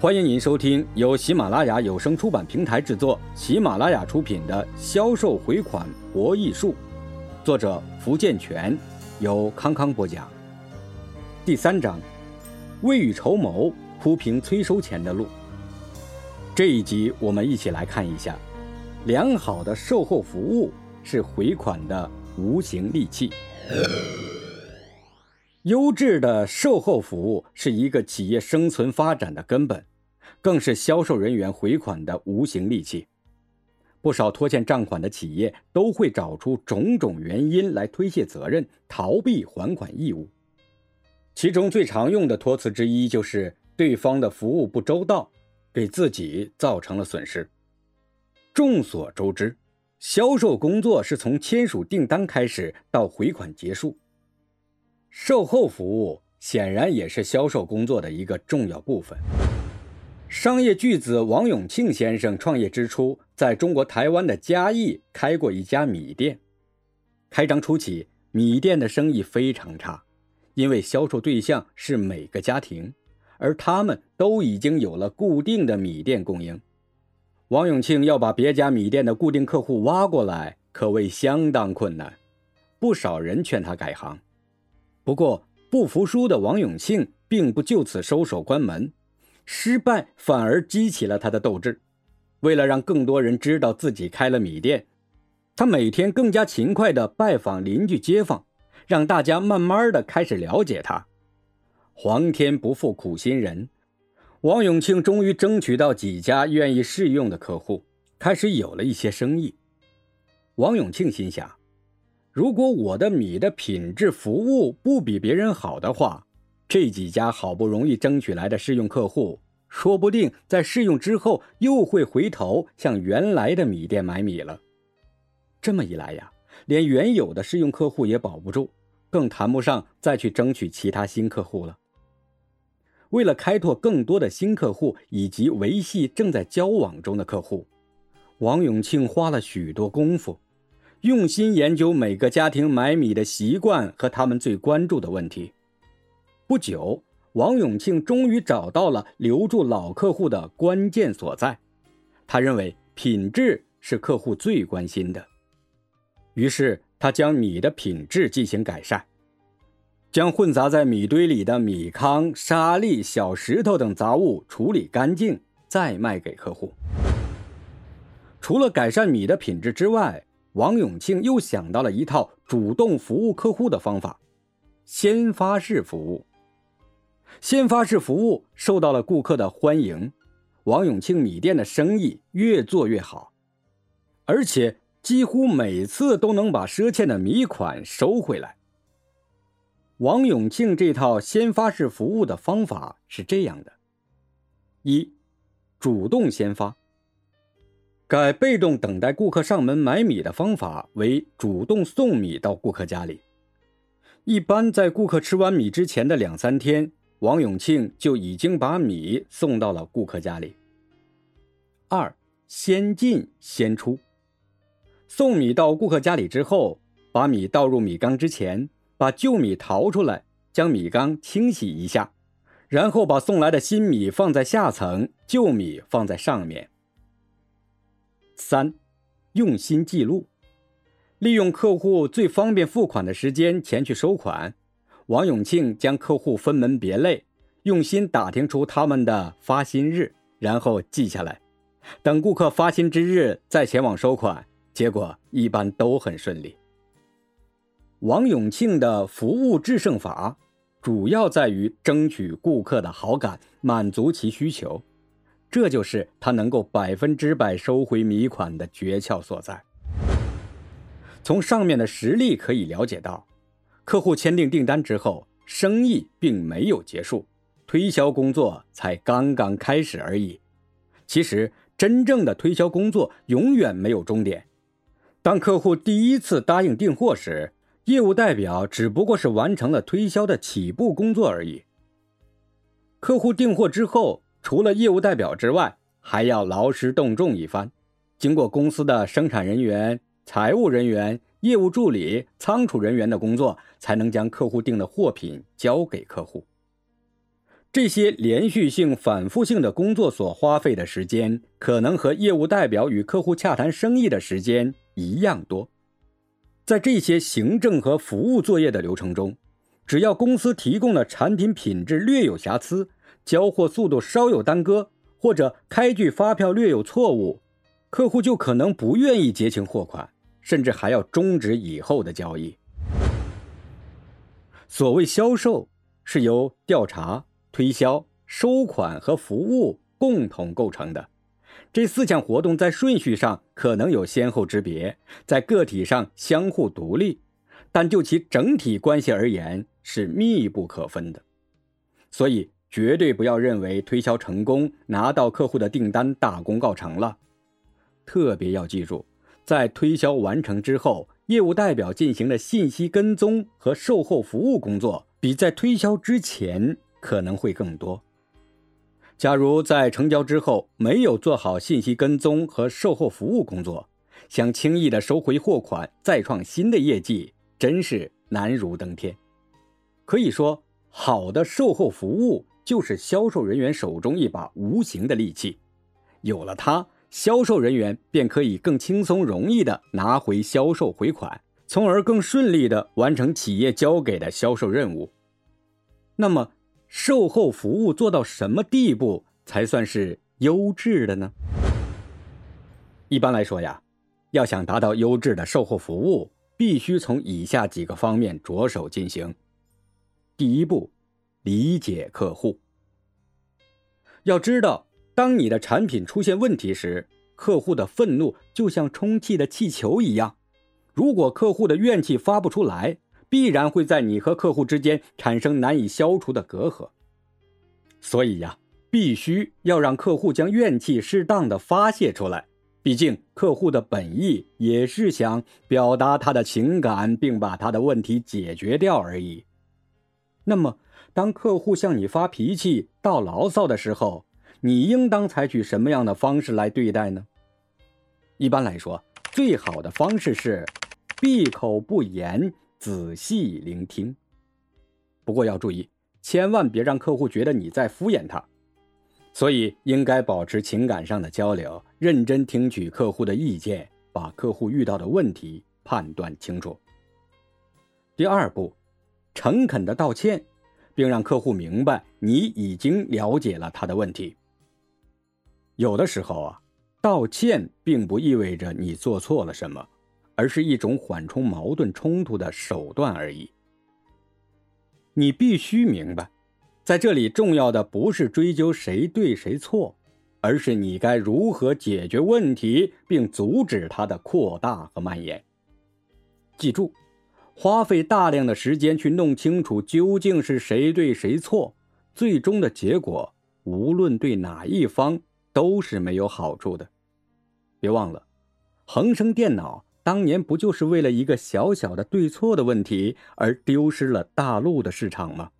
欢迎您收听由喜马拉雅有声出版平台制作、喜马拉雅出品的《销售回款博弈术》，作者福建泉，由康康播讲。第三章，未雨绸缪，铺平催收钱的路。这一集我们一起来看一下，良好的售后服务是回款的无形利器。优质的售后服务是一个企业生存发展的根本。更是销售人员回款的无形利器。不少拖欠账款的企业都会找出种种原因来推卸责任、逃避还款义务。其中最常用的托词之一就是对方的服务不周到，给自己造成了损失。众所周知，销售工作是从签署订单开始到回款结束，售后服务显然也是销售工作的一个重要部分。商业巨子王永庆先生创业之初，在中国台湾的嘉义开过一家米店。开张初期，米店的生意非常差，因为销售对象是每个家庭，而他们都已经有了固定的米店供应。王永庆要把别家米店的固定客户挖过来，可谓相当困难。不少人劝他改行，不过不服输的王永庆并不就此收手关门。失败反而激起了他的斗志。为了让更多人知道自己开了米店，他每天更加勤快地拜访邻居街坊，让大家慢慢地开始了解他。皇天不负苦心人，王永庆终于争取到几家愿意试用的客户，开始有了一些生意。王永庆心想：如果我的米的品质服务不比别人好的话，这几家好不容易争取来的试用客户，说不定在试用之后又会回头向原来的米店买米了。这么一来呀，连原有的试用客户也保不住，更谈不上再去争取其他新客户了。为了开拓更多的新客户以及维系正在交往中的客户，王永庆花了许多功夫，用心研究每个家庭买米的习惯和他们最关注的问题。不久，王永庆终于找到了留住老客户的关键所在。他认为品质是客户最关心的，于是他将米的品质进行改善，将混杂在米堆里的米糠、沙粒、小石头等杂物处理干净，再卖给客户。除了改善米的品质之外，王永庆又想到了一套主动服务客户的方法——先发式服务。先发式服务受到了顾客的欢迎，王永庆米店的生意越做越好，而且几乎每次都能把赊欠的米款收回来。王永庆这套先发式服务的方法是这样的：一、主动先发，改被动等待顾客上门买米的方法为主动送米到顾客家里，一般在顾客吃完米之前的两三天。王永庆就已经把米送到了顾客家里。二，先进先出。送米到顾客家里之后，把米倒入米缸之前，把旧米淘出来，将米缸清洗一下，然后把送来的新米放在下层，旧米放在上面。三，用心记录，利用客户最方便付款的时间前去收款。王永庆将客户分门别类，用心打听出他们的发薪日，然后记下来，等顾客发薪之日再前往收款，结果一般都很顺利。王永庆的服务制胜法，主要在于争取顾客的好感，满足其需求，这就是他能够百分之百收回米款的诀窍所在。从上面的实例可以了解到。客户签订订单之后，生意并没有结束，推销工作才刚刚开始而已。其实，真正的推销工作永远没有终点。当客户第一次答应订货时，业务代表只不过是完成了推销的起步工作而已。客户订货之后，除了业务代表之外，还要劳师动众一番，经过公司的生产人员、财务人员。业务助理、仓储人员的工作，才能将客户订的货品交给客户。这些连续性、反复性的工作所花费的时间，可能和业务代表与客户洽谈生意的时间一样多。在这些行政和服务作业的流程中，只要公司提供的产品品质略有瑕疵，交货速度稍有耽搁，或者开具发票略有错误，客户就可能不愿意结清货款，甚至还要终止以后的交易。所谓销售，是由调查。推销、收款和服务共同构成的这四项活动，在顺序上可能有先后之别，在个体上相互独立，但就其整体关系而言是密不可分的。所以，绝对不要认为推销成功、拿到客户的订单、大功告成了。特别要记住，在推销完成之后，业务代表进行的信息跟踪和售后服务工作，比在推销之前。可能会更多。假如在成交之后没有做好信息跟踪和售后服务工作，想轻易的收回货款、再创新的业绩，真是难如登天。可以说，好的售后服务就是销售人员手中一把无形的利器，有了它，销售人员便可以更轻松容易的拿回销售回款，从而更顺利的完成企业交给的销售任务。那么，售后服务做到什么地步才算是优质的呢？一般来说呀，要想达到优质的售后服务，必须从以下几个方面着手进行。第一步，理解客户。要知道，当你的产品出现问题时，客户的愤怒就像充气的气球一样，如果客户的怨气发不出来。必然会在你和客户之间产生难以消除的隔阂，所以呀，必须要让客户将怨气适当的发泄出来。毕竟，客户的本意也是想表达他的情感，并把他的问题解决掉而已。那么，当客户向你发脾气、到牢骚的时候，你应当采取什么样的方式来对待呢？一般来说，最好的方式是闭口不言。仔细聆听，不过要注意，千万别让客户觉得你在敷衍他。所以应该保持情感上的交流，认真听取客户的意见，把客户遇到的问题判断清楚。第二步，诚恳的道歉，并让客户明白你已经了解了他的问题。有的时候啊，道歉并不意味着你做错了什么。而是一种缓冲矛盾冲突的手段而已。你必须明白，在这里重要的不是追究谁对谁错，而是你该如何解决问题，并阻止它的扩大和蔓延。记住，花费大量的时间去弄清楚究竟是谁对谁错，最终的结果无论对哪一方都是没有好处的。别忘了，恒生电脑。当年不就是为了一个小小的对错的问题而丢失了大陆的市场吗？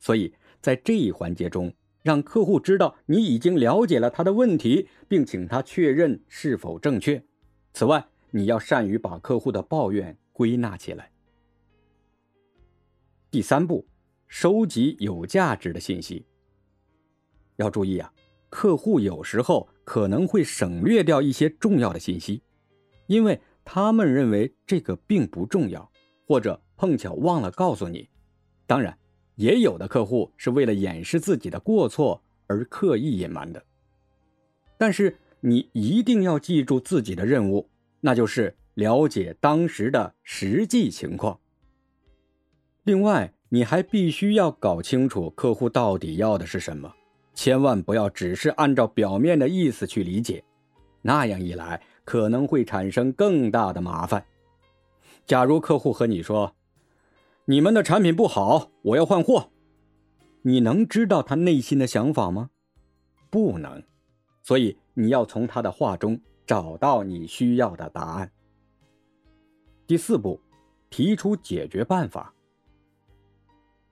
所以在这一环节中，让客户知道你已经了解了他的问题，并请他确认是否正确。此外，你要善于把客户的抱怨归纳起来。第三步，收集有价值的信息。要注意啊，客户有时候可能会省略掉一些重要的信息，因为。他们认为这个并不重要，或者碰巧忘了告诉你。当然，也有的客户是为了掩饰自己的过错而刻意隐瞒的。但是你一定要记住自己的任务，那就是了解当时的实际情况。另外，你还必须要搞清楚客户到底要的是什么，千万不要只是按照表面的意思去理解，那样一来。可能会产生更大的麻烦。假如客户和你说：“你们的产品不好，我要换货。”你能知道他内心的想法吗？不能。所以你要从他的话中找到你需要的答案。第四步，提出解决办法。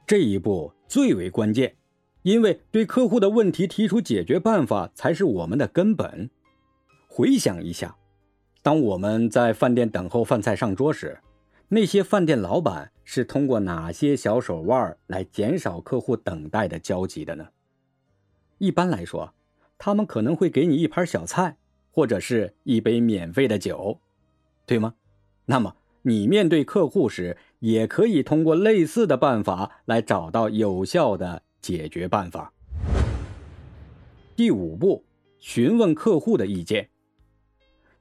这一步最为关键，因为对客户的问题提出解决办法才是我们的根本。回想一下。当我们在饭店等候饭菜上桌时，那些饭店老板是通过哪些小手腕来减少客户等待的焦急的呢？一般来说，他们可能会给你一盘小菜，或者是一杯免费的酒，对吗？那么你面对客户时，也可以通过类似的办法来找到有效的解决办法。第五步，询问客户的意见。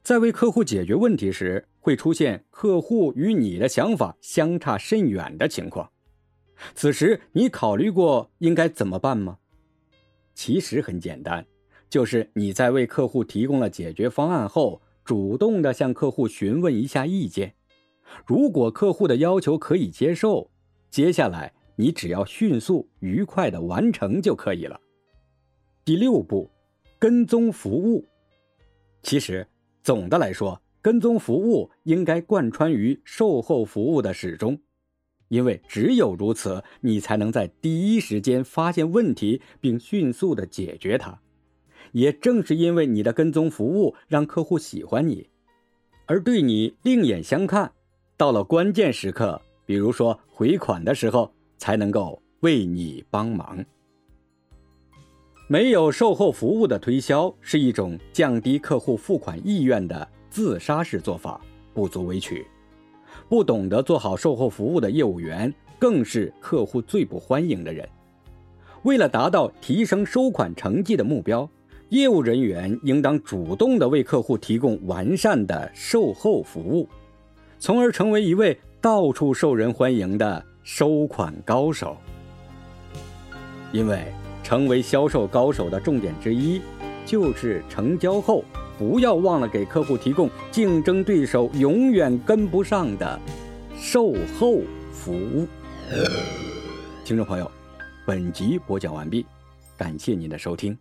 在为客户解决问题时，会出现客户与你的想法相差甚远的情况。此时，你考虑过应该怎么办吗？其实很简单，就是你在为客户提供了解决方案后，主动的向客户询问一下意见。如果客户的要求可以接受，接下来你只要迅速愉快的完成就可以了。第六步，跟踪服务。其实总的来说，跟踪服务应该贯穿于售后服务的始终，因为只有如此，你才能在第一时间发现问题并迅速的解决它。也正是因为你的跟踪服务让客户喜欢你，而对你另眼相看。到了关键时刻，比如说回款的时候，才能够为你帮忙。没有售后服务的推销是一种降低客户付款意愿的自杀式做法，不足为取。不懂得做好售后服务的业务员，更是客户最不欢迎的人。为了达到提升收款成绩的目标，业务人员应当主动的为客户提供完善的售后服务。从而成为一位到处受人欢迎的收款高手。因为成为销售高手的重点之一，就是成交后不要忘了给客户提供竞争对手永远跟不上的售后服务。听众朋友，本集播讲完毕，感谢您的收听。